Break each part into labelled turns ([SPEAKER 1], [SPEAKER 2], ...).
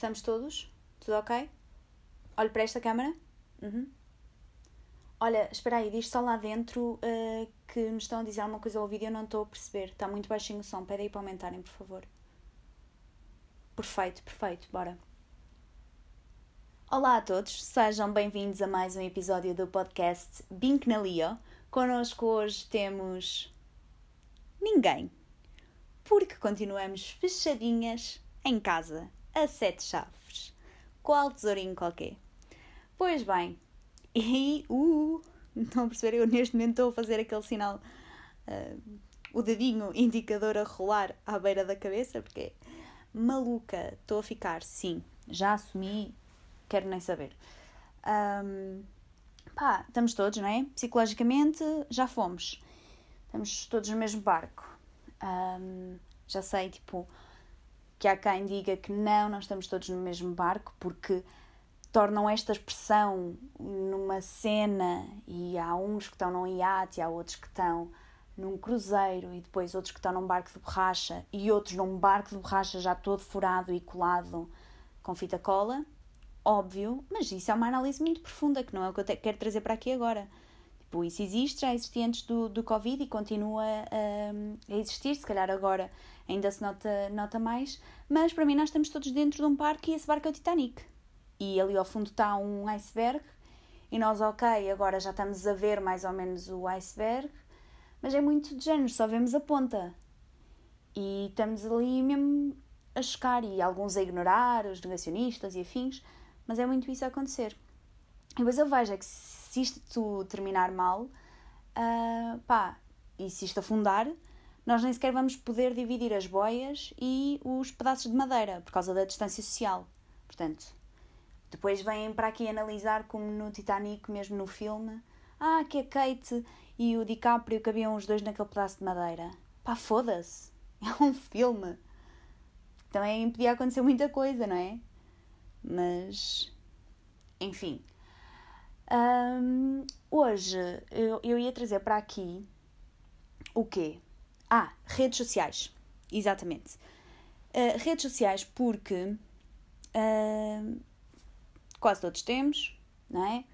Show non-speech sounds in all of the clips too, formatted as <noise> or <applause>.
[SPEAKER 1] Estamos todos? Tudo ok? Olho para esta câmara. Uhum. Olha, espera aí, diz só lá dentro uh, que me estão a dizer alguma coisa ao vídeo e eu não estou a perceber. Está muito baixinho o som. Pede aí para aumentarem, por favor. Perfeito, perfeito. Bora. Olá a todos, sejam bem-vindos a mais um episódio do podcast Bink na Leo. Connosco hoje temos. ninguém. Porque continuamos fechadinhas em casa, a sete chaves. Qual tesourinho qualquer? Pois bem, <laughs> e. Uh, estão a perceber? Eu neste momento estou a fazer aquele sinal, uh, o dedinho indicador a rolar à beira da cabeça, porque maluca, estou a ficar, sim, já assumi, quero nem saber. Um, pá, estamos todos, não é? Psicologicamente já fomos. Estamos todos no mesmo barco. Um, já sei, tipo, que há quem diga que não, não estamos todos no mesmo barco, porque tornam esta expressão numa cena e há uns que estão num iate há outros que estão num cruzeiro e depois outros que estão num barco de borracha e outros num barco de borracha já todo furado e colado com fita cola. Óbvio, mas isso é uma análise muito profunda que não é o que eu quero trazer para aqui agora. Tipo, isso existe, já existia antes do, do Covid e continua a, a existir, se calhar agora ainda se nota, nota mais, mas para mim nós estamos todos dentro de um parque e esse barco é o Titanic. E ali ao fundo está um iceberg e nós, ok, agora já estamos a ver mais ou menos o iceberg, mas é muito de género, só vemos a ponta. E estamos ali mesmo a chocar e alguns a ignorar, os negacionistas e afins, mas é muito isso a acontecer. E depois eu vejo é que se isto terminar mal, uh, pá, e se isto afundar, nós nem sequer vamos poder dividir as boias e os pedaços de madeira por causa da distância social. Portanto, depois vêm para aqui analisar, como no Titanic, mesmo no filme, ah, que a Kate e o DiCaprio cabiam os dois naquele pedaço de madeira. Pá, foda-se! <laughs> É um filme! Também podia acontecer muita coisa, não é? Mas. Enfim. Um, hoje eu, eu ia trazer para aqui o quê? Ah, redes sociais. Exatamente. Uh, redes sociais porque uh, quase todos temos, não é?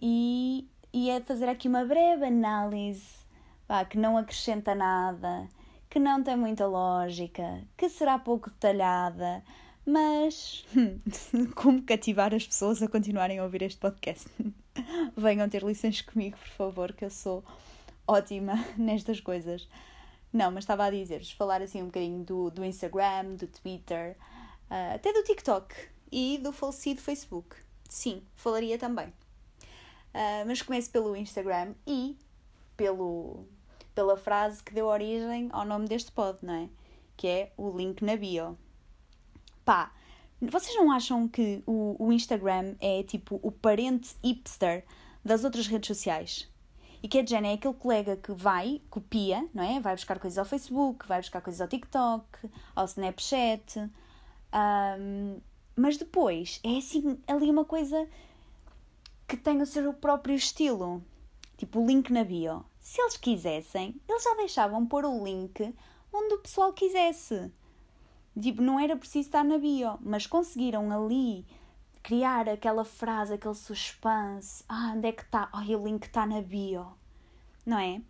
[SPEAKER 1] E, e é fazer aqui uma breve análise pá, que não acrescenta nada, que não tem muita lógica, que será pouco detalhada, mas <laughs> como cativar as pessoas a continuarem a ouvir este podcast? <laughs> Venham ter lições comigo, por favor, que eu sou ótima <laughs> nestas coisas. Não, mas estava a dizer-vos, falar assim um bocadinho do, do Instagram, do Twitter, uh, até do TikTok e do falecido Facebook. Sim, falaria também. Uh, mas começo pelo Instagram e pelo, pela frase que deu origem ao nome deste pod, não é? Que é o link na bio. Pá, vocês não acham que o, o Instagram é tipo o parente hipster das outras redes sociais? E que a Jen é aquele colega que vai, copia, não é? Vai buscar coisas ao Facebook, vai buscar coisas ao TikTok, ao Snapchat. Um, mas depois é assim, ali uma coisa que tem o seu próprio estilo. Tipo o link na bio. Se eles quisessem, eles já deixavam pôr o link onde o pessoal quisesse. Tipo, não era preciso estar na bio, mas conseguiram ali criar aquela frase, aquele suspense. Ah, onde é que está? Olha, o link está na bio. Não é?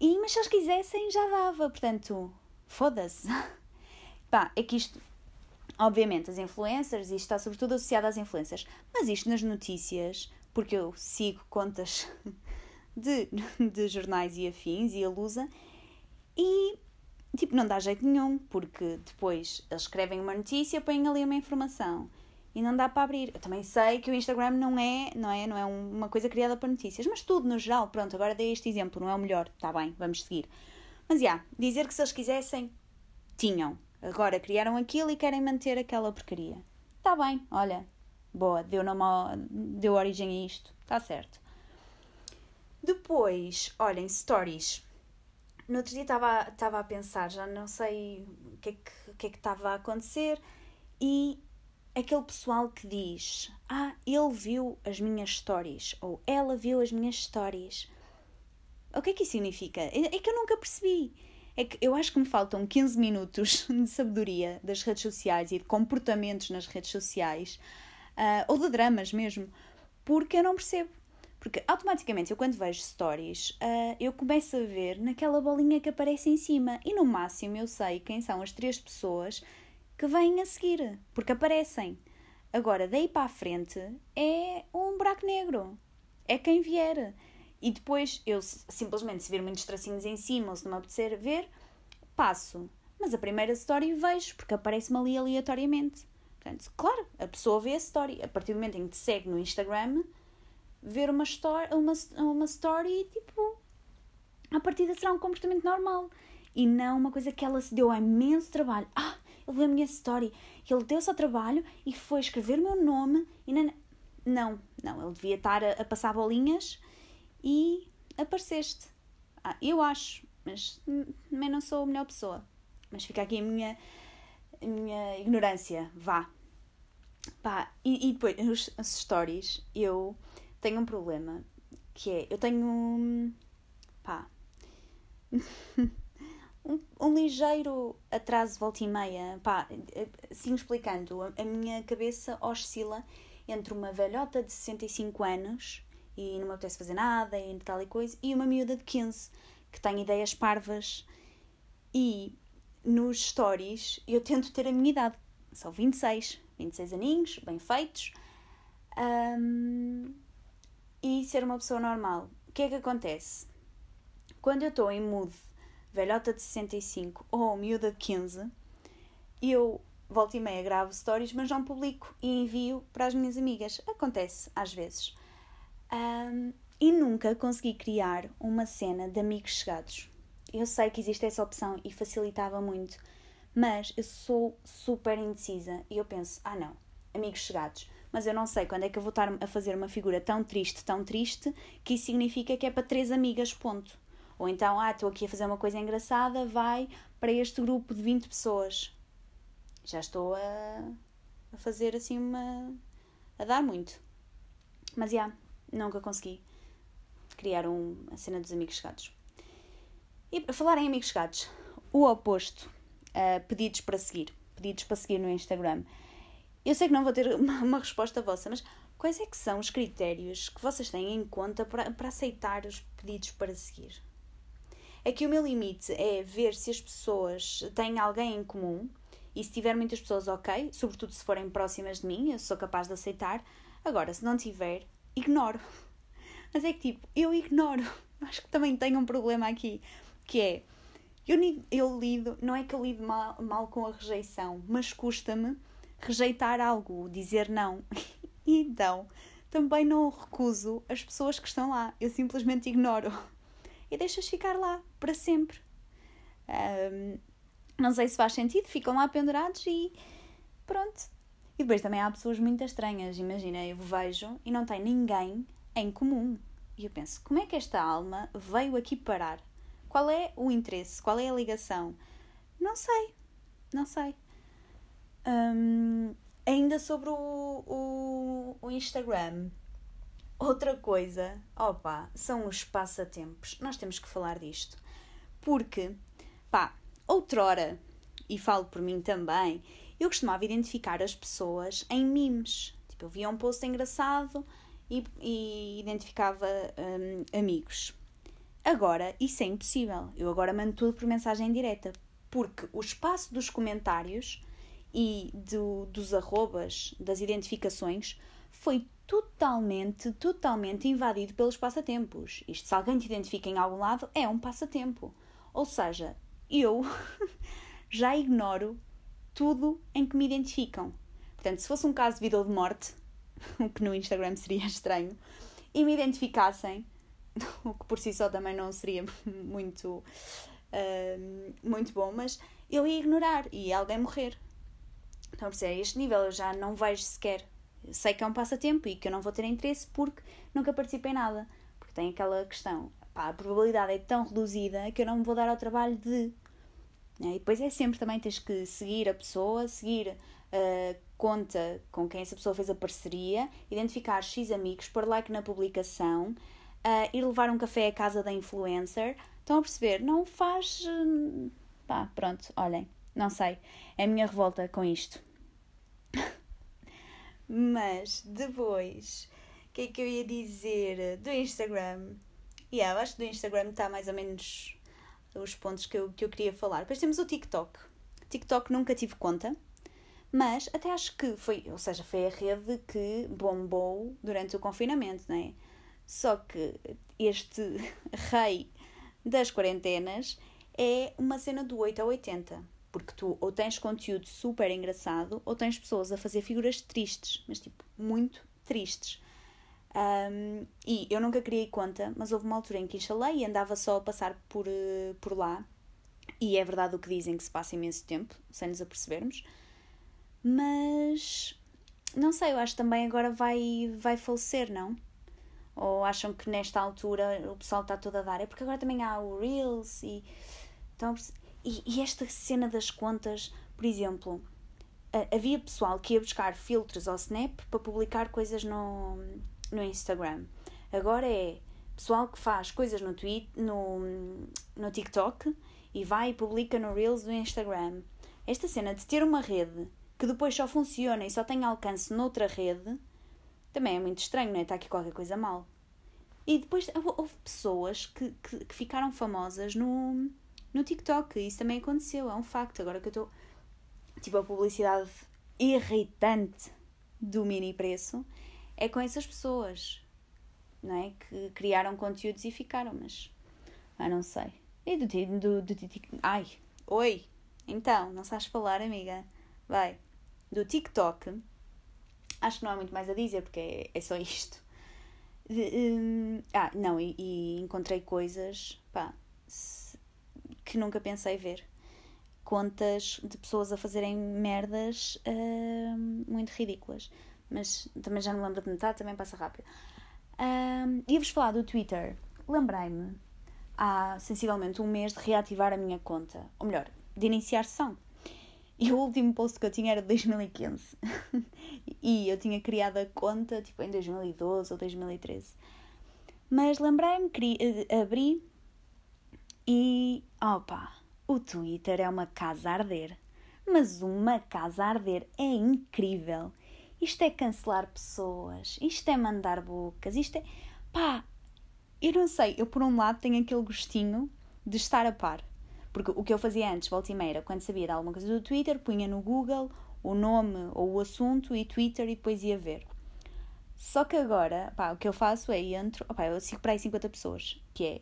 [SPEAKER 1] E, mas se eles quisessem, já dava. Portanto, foda-se. <laughs> Pá, é que isto, obviamente, as influencers, isto está sobretudo associado às influências, mas isto nas notícias, porque eu sigo contas <laughs> de, de jornais e afins e a Lusa, e tipo, não dá jeito nenhum, porque depois eles escrevem uma notícia, põem ali uma informação e não dá para abrir. Eu também sei que o Instagram não é, não é, não é uma coisa criada para notícias, mas tudo no geral, pronto, agora dei este exemplo, não é o melhor, está bem, vamos seguir. Mas já, yeah, dizer que se eles quisessem, tinham. Agora criaram aquilo e querem manter aquela porcaria. Está bem, olha, boa, deu, nome ao, deu origem a isto, está certo. Depois, olhem, stories. No outro dia estava a pensar, já não sei o que é que, que, é que estava a acontecer, e aquele pessoal que diz: Ah, ele viu as minhas stories ou ela viu as minhas stories. O que é que isso significa? É, é que eu nunca percebi. é que eu acho que me faltam 15 minutos <laughs> de sabedoria das redes sociais e de comportamentos nas redes sociais, uh, ou de dramas mesmo, porque eu não percebo. Porque automaticamente eu quando vejo stories, uh, eu começo a ver naquela bolinha que aparece em cima e no máximo eu sei quem são as três pessoas que vêm a seguir, porque aparecem. Agora, daí para a frente é um buraco negro. É quem vier. E depois eu simplesmente, se vir muitos tracinhos em cima ou se não me apetecer ver, passo. Mas a primeira story vejo, porque aparece-me ali aleatoriamente. Portanto, claro, a pessoa vê a story. A partir do momento em que te segue no Instagram, ver uma story, uma, uma story tipo. A partida será um comportamento normal. E não uma coisa que ela se deu a imenso trabalho. Ah, ele viu a minha story. Ele deu-se ao trabalho e foi escrever o meu nome. E não, não, não. Ele devia estar a, a passar bolinhas e apareceste. Ah, eu acho, mas também não sou a melhor pessoa. Mas fica aqui a minha, a minha ignorância, vá. Pá, e, e depois, as stories, eu tenho um problema, que é, eu tenho, pá, <laughs> um, um ligeiro atraso volta e meia, pá, assim explicando, a, a minha cabeça oscila entre uma velhota de 65 anos e não me apetece fazer nada e tal e coisa, e uma miúda de 15 que tem ideias parvas e nos stories eu tento ter a minha idade, são 26, 26 aninhos, bem feitos, um, e ser uma pessoa normal. O que é que acontece? Quando eu estou em mood velhota de 65 ou miúda de 15, eu volto e meia gravo stories, mas não publico e envio para as minhas amigas. Acontece às vezes. Um, e nunca consegui criar uma cena de amigos chegados. Eu sei que existe essa opção e facilitava muito, mas eu sou super indecisa e eu penso: ah, não, amigos chegados. Mas eu não sei quando é que eu vou estar a fazer uma figura tão triste, tão triste, que isso significa que é para três amigas, ponto. Ou então, ah, estou aqui a fazer uma coisa engraçada, vai para este grupo de 20 pessoas. Já estou a, a fazer assim uma. a dar muito. Mas já, yeah, nunca consegui criar um, a cena dos amigos chegados. E para falar em amigos chegados, o oposto, uh, pedidos para seguir, pedidos para seguir no Instagram. Eu sei que não vou ter uma, uma, resposta vossa, mas quais é que são os critérios que vocês têm em conta para, para aceitar os pedidos para seguir? É que o meu limite é ver se as pessoas têm alguém em comum e se tiver muitas pessoas, ok, sobretudo se forem próximas de mim, eu sou capaz de aceitar. Agora, se não tiver, ignoro. <laughs> Mas é que tipo, eu ignoro. <laughs> Acho que também tenho um problema aqui, que é eu, eu lido, não é que eu lido mal, mal com a rejeição, mas custa-me rejeitar algo, dizer não. <laughs> E então, também não recuso as pessoas que estão lá, eu simplesmente ignoro e deixas ficar lá para sempre. Um, não sei se faz sentido, ficam lá pendurados e pronto. E depois também há pessoas muito estranhas, imagina, eu vejo e não tem ninguém em comum. E eu penso, como é que esta alma veio aqui parar? Qual é o interesse? Qual é a ligação? Não sei, não sei. Um, ainda sobre o, o, o, Instagram, outra coisa, opa, são os passatempos. Nós temos que falar disto. Porque, pá, outrora, e falo por mim também, eu costumava identificar as pessoas em memes. Tipo, eu via um post engraçado e, e identificava um, amigos. Agora, isso é impossível. Eu agora mando tudo por mensagem direta. Porque o espaço dos comentários e do, dos arrobas, das identificações, foi totalmente, totalmente invadido pelos passatempos. Isto, se alguém te identifica em algum lado, é um passatempo. Ou seja, eu <laughs> já ignoro tudo em que me identificam. Portanto, se fosse um caso de vida ou de morte, <laughs> o que no Instagram seria <laughs> estranho, e me identificassem, o que por si só também não seria muito, uh, muito bom, mas eu ia ignorar e alguém morrer. Então, a este nível eu já não vejo sequer. Sei que é um passatempo e que eu não vou ter interesse porque nunca participei em nada. Porque tem aquela questão, pá, a probabilidade é tão reduzida que eu não me vou dar ao trabalho de. Né? E depois é sempre também tens que seguir a pessoa, seguir uh, conta com quem essa pessoa fez a parceria, identificar X amigos, pôr like na publicação, ir levar um café à casa da influencer, Estão a perceber? Não faz. hum, Pá, pronto, olhem, não sei. É a minha revolta com isto. Mas depois, o que é que eu ia dizer do Instagram? Yeah, eu acho que do Instagram está mais ou menos os pontos que eu, que eu queria falar. Depois temos o TikTok. TikTok nunca tive conta, mas até acho que foi, ou seja, foi a rede que bombou durante o confinamento, não é? Só que este <laughs> rei das quarentenas é uma cena do 8 a 80. Porque tu ou tens conteúdo super engraçado ou tens pessoas a fazer figuras tristes, mas tipo, muito tristes. Um, e eu nunca criei conta, mas houve uma altura em que instalei e andava só a passar por, eh, por lá. E é verdade o que dizem que se passa imenso tempo, sem nos apercebermos. Mas não sei, eu acho que também agora vai, vai falecer, não? Ou acham que nesta altura o pessoal está todo a dar? É porque agora também há o Reels e. Então, e, e esta cena das contas, por exemplo, havia pessoal que ia buscar filtros ao Snap para publicar coisas no, no Instagram. Agora é pessoal que faz coisas no, tweet, no, no TikTok e vai e publica no Reels do Instagram. Esta cena de ter uma rede que depois só funciona e só tem alcance noutra rede também é muito estranho, não é? Está aqui qualquer coisa mal. E depois hou- houve pessoas que, que, que ficaram famosas no, no TikTok. Isso também aconteceu, é um facto. Agora que eu estou. Tipo, a publicidade irritante do mini preço é com essas pessoas, não é? Que criaram conteúdos e ficaram, mas. Ah, não sei. E do, do, do, TikTok. Ai, oi! Então, não sabes falar, amiga? Vai. Do TikTok, acho que não há muito mais a dizer, porque é, é só isto. De, hum, ah, não, e, e encontrei coisas, pá, que nunca pensei ver. Contas de pessoas a fazerem merdas hum, muito ridículas. Mas também já não lembro de metade, também passa rápido. Um, Ia-vos falar do Twitter. Lembrei-me há sensivelmente um mês de reativar a minha conta. Ou melhor, de iniciar sessão. E o último post que eu tinha era de 2015. <laughs> e eu tinha criado a conta tipo em 2012 ou 2013. Mas lembrei-me, eh, abri e. Opa! O Twitter é uma casa a arder. Mas uma casa a arder é incrível. Isto é cancelar pessoas, isto é mandar bocas, isto é. pá! Eu não sei, eu por um lado tenho aquele gostinho de estar a par. Porque o que eu fazia antes, volta e meia, quando sabia de alguma coisa do Twitter, punha no Google o nome ou o assunto e Twitter e depois ia ver. Só que agora, pá, o que eu faço é entro, opá, eu sigo para aí 50 pessoas, que é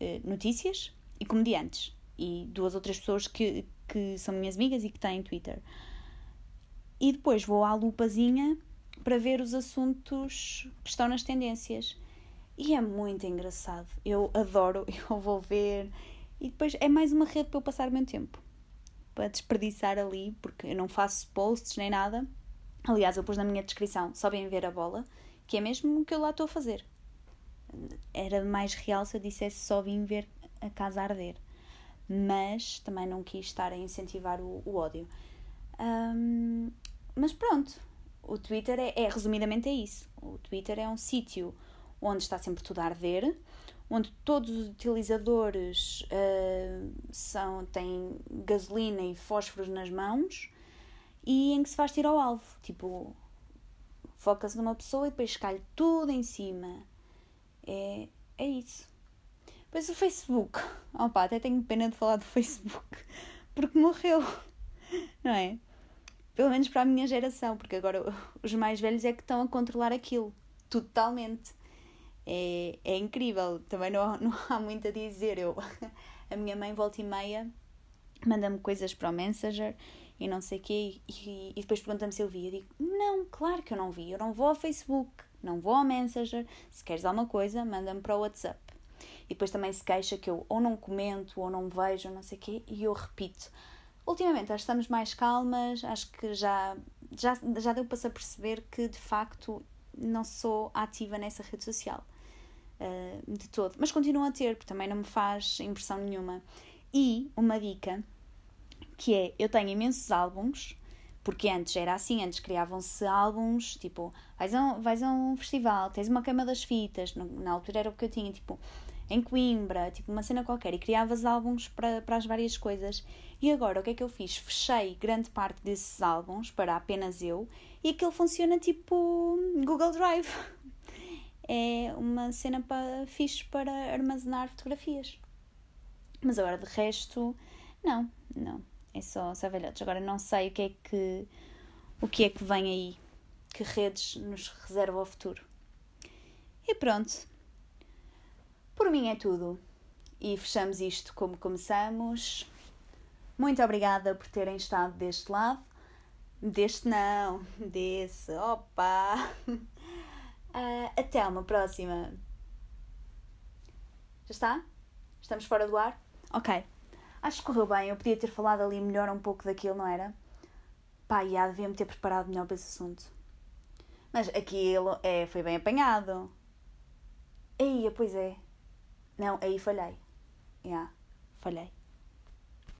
[SPEAKER 1] eh, notícias e comediantes. E duas ou três pessoas que, que são minhas amigas e que têm Twitter. E depois vou à lupazinha para ver os assuntos que estão nas tendências. E é muito engraçado. Eu adoro, <laughs> eu vou ver. E depois é mais uma rede para eu passar o meu tempo. Para desperdiçar ali, porque eu não faço posts nem nada. Aliás, eu pus na minha descrição, só bem ver a bola, que é mesmo o que eu lá estou a fazer. Era mais real se eu dissesse só vim ver a casa arder. Mas também não quis estar a incentivar o, o ódio. Ahm, mas pronto, o Twitter é, é, resumidamente é isso. O Twitter é um sítio onde está sempre tudo a arder, onde todos os utilizadores ah, são, têm gasolina e fósforos nas mãos e em que se faz tiro ao alvo. Tipo, foca-se numa pessoa e depois cai tudo em cima. É, é isso. Depois o Facebook. Opa, até tenho pena de falar do Facebook. Porque morreu. Não é? Pelo menos para a minha geração. Porque agora os mais velhos é que estão a controlar aquilo. Totalmente. É, é incrível. Também não, não há muito a dizer. Eu, a minha mãe, volta e meia, manda-me coisas para o Messenger e não sei o quê. E, e depois pergunta-me se eu vi. Eu digo, não, claro que eu não vi. Eu não vou ao Facebook. Não vou ao Messenger. Se queres alguma coisa, manda-me para o WhatsApp. E depois também se queixa que eu ou não comento ou não vejo, não sei o quê, e eu repito. Ultimamente, acho que estamos mais calmas, acho que já, já, já deu para se aperceber que de facto não sou ativa nessa rede social uh, de todo. Mas continuo a ter, porque também não me faz impressão nenhuma. E uma dica que é: eu tenho imensos álbuns, porque antes era assim, antes criavam-se álbuns, tipo, vais a, um, vais a um festival, tens uma cama das fitas, na altura era o que eu tinha, tipo, em Coimbra, tipo uma cena qualquer, e criavas álbuns para, para as várias coisas. E agora o que é que eu fiz? Fechei grande parte desses álbuns para apenas eu e aquilo funciona tipo Google Drive. <laughs> É uma cena para, fixe para armazenar fotografias. Mas agora de resto, não, não. É só, só velhotes. Agora não sei o que é que o que é que vem aí, que redes nos reserva ao futuro. E pronto. Por mim é tudo. E fechamos isto como começamos. Muito obrigada por terem estado deste lado. Deste não, <laughs> desse. Opa! Uh, <laughs> até uma próxima. Já está? Estamos fora do ar? Ok. Acho que correu bem. Eu podia ter falado ali melhor um pouco daquilo, não era? Pá, já devia-me ter preparado melhor para esse assunto. Mas aquilo é, foi bem apanhado. Aí, pois é. Não, aí falhei. Yeah, falhei.